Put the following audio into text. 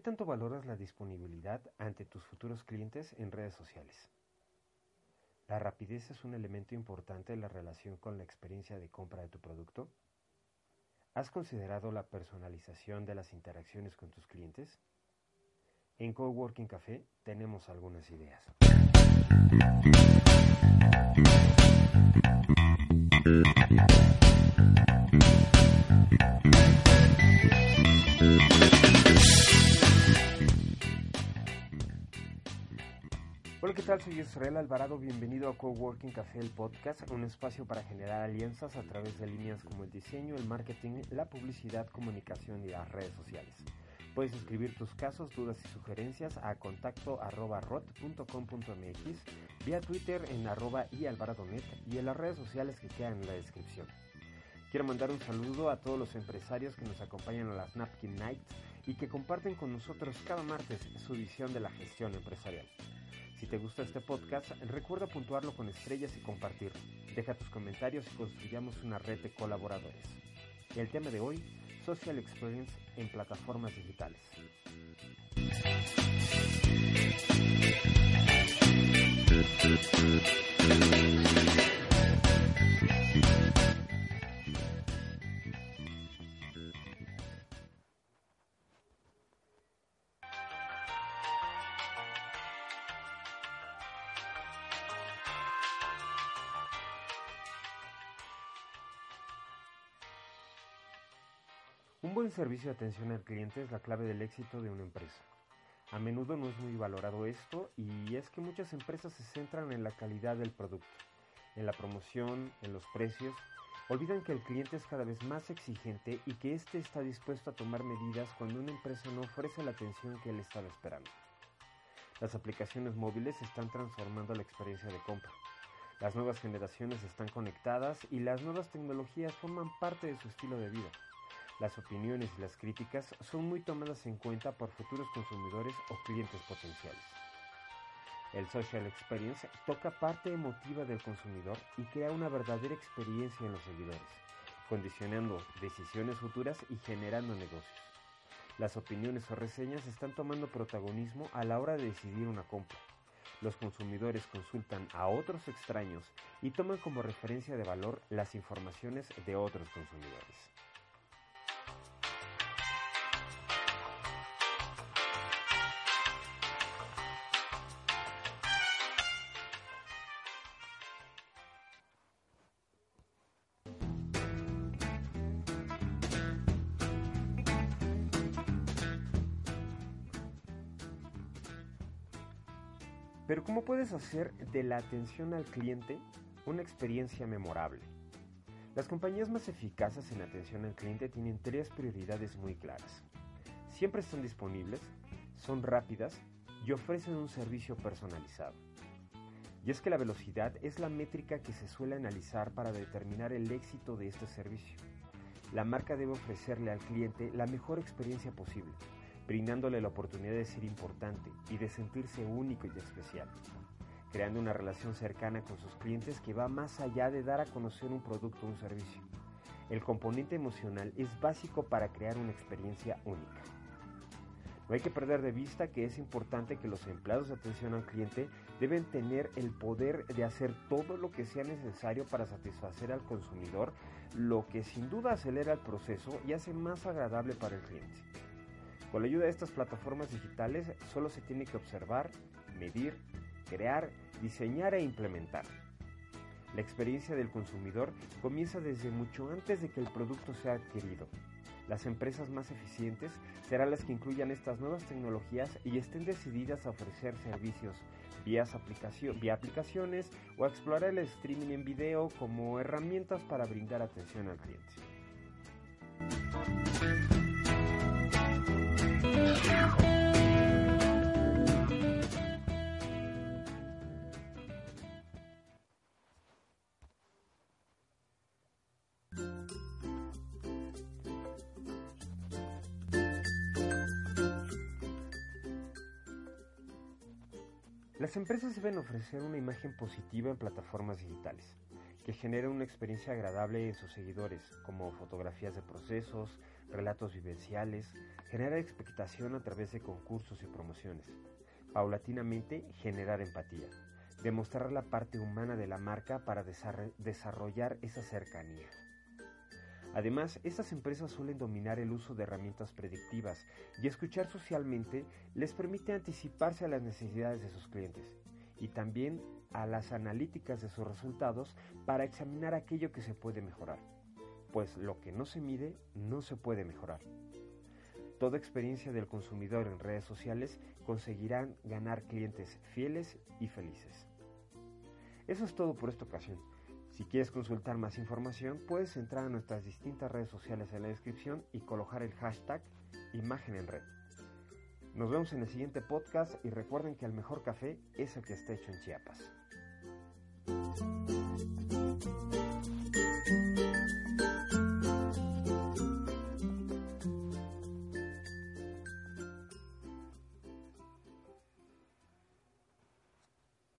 ¿Qué tanto valoras la disponibilidad ante tus futuros clientes en redes sociales? ¿La rapidez es un elemento importante en la relación con la experiencia de compra de tu producto? ¿Has considerado la personalización de las interacciones con tus clientes? En Coworking Café tenemos algunas ideas. Hola, ¿qué tal? Soy Israel Alvarado. Bienvenido a Coworking Café, el podcast, un espacio para generar alianzas a través de líneas como el diseño, el marketing, la publicidad, comunicación y las redes sociales. Puedes escribir tus casos, dudas y sugerencias a contacto arroba rot.com.mx, vía Twitter en arroba y alvaradonet y en las redes sociales que quedan en la descripción. Quiero mandar un saludo a todos los empresarios que nos acompañan a las Napkin Nights y que comparten con nosotros cada martes su visión de la gestión empresarial. Si te gusta este podcast, recuerda puntuarlo con estrellas y compartirlo. Deja tus comentarios y construyamos una red de colaboradores. El tema de hoy, Social Experience en plataformas digitales. Un buen servicio de atención al cliente es la clave del éxito de una empresa. A menudo no es muy valorado esto y es que muchas empresas se centran en la calidad del producto, en la promoción, en los precios, olvidan que el cliente es cada vez más exigente y que éste está dispuesto a tomar medidas cuando una empresa no ofrece la atención que él estaba esperando. Las aplicaciones móviles están transformando la experiencia de compra. Las nuevas generaciones están conectadas y las nuevas tecnologías forman parte de su estilo de vida. Las opiniones y las críticas son muy tomadas en cuenta por futuros consumidores o clientes potenciales. El Social Experience toca parte emotiva del consumidor y crea una verdadera experiencia en los seguidores, condicionando decisiones futuras y generando negocios. Las opiniones o reseñas están tomando protagonismo a la hora de decidir una compra. Los consumidores consultan a otros extraños y toman como referencia de valor las informaciones de otros consumidores. Pero ¿cómo puedes hacer de la atención al cliente una experiencia memorable? Las compañías más eficaces en atención al cliente tienen tres prioridades muy claras. Siempre están disponibles, son rápidas y ofrecen un servicio personalizado. Y es que la velocidad es la métrica que se suele analizar para determinar el éxito de este servicio. La marca debe ofrecerle al cliente la mejor experiencia posible, brindándole la oportunidad de ser importante y de sentirse único y especial, creando una relación cercana con sus clientes que va más allá de dar a conocer un producto o un servicio. El componente emocional es básico para crear una experiencia única. No hay que perder de vista que es importante que los empleados de atención al cliente deben tener el poder de hacer todo lo que sea necesario para satisfacer al consumidor, lo que sin duda acelera el proceso y hace más agradable para el cliente. Con la ayuda de estas plataformas digitales solo se tiene que observar, medir, crear, diseñar e implementar. La experiencia del consumidor comienza desde mucho antes de que el producto sea adquirido. Las empresas más eficientes serán las que incluyan estas nuevas tecnologías y estén decididas a ofrecer servicios vía, aplicaciones o a explorar el streaming en video como herramientas para brindar atención al cliente. Las empresas deben ofrecer una imagen positiva en plataformas digitales, que genere una experiencia agradable en sus seguidores, como fotografías de procesos, relatos vivenciales, generar expectación a través de concursos y promociones. Paulatinamente, generar empatía, demostrar la parte humana de la marca para desarrollar esa cercanía. Además, estas empresas suelen dominar el uso de herramientas predictivas y escuchar socialmente les permite anticiparse a las necesidades de sus clientes y también a las analíticas de sus resultados para examinar aquello que se puede mejorar, pues lo que no se mide no se puede mejorar. Toda experiencia del consumidor en redes sociales conseguirán ganar clientes fieles y felices. Eso es todo por esta ocasión. Si quieres consultar más información, puedes entrar a nuestras distintas redes sociales en la descripción y colocar el hashtag imagen en red. Nos vemos en el siguiente podcast y recuerden que el mejor café es el que está hecho en Chiapas.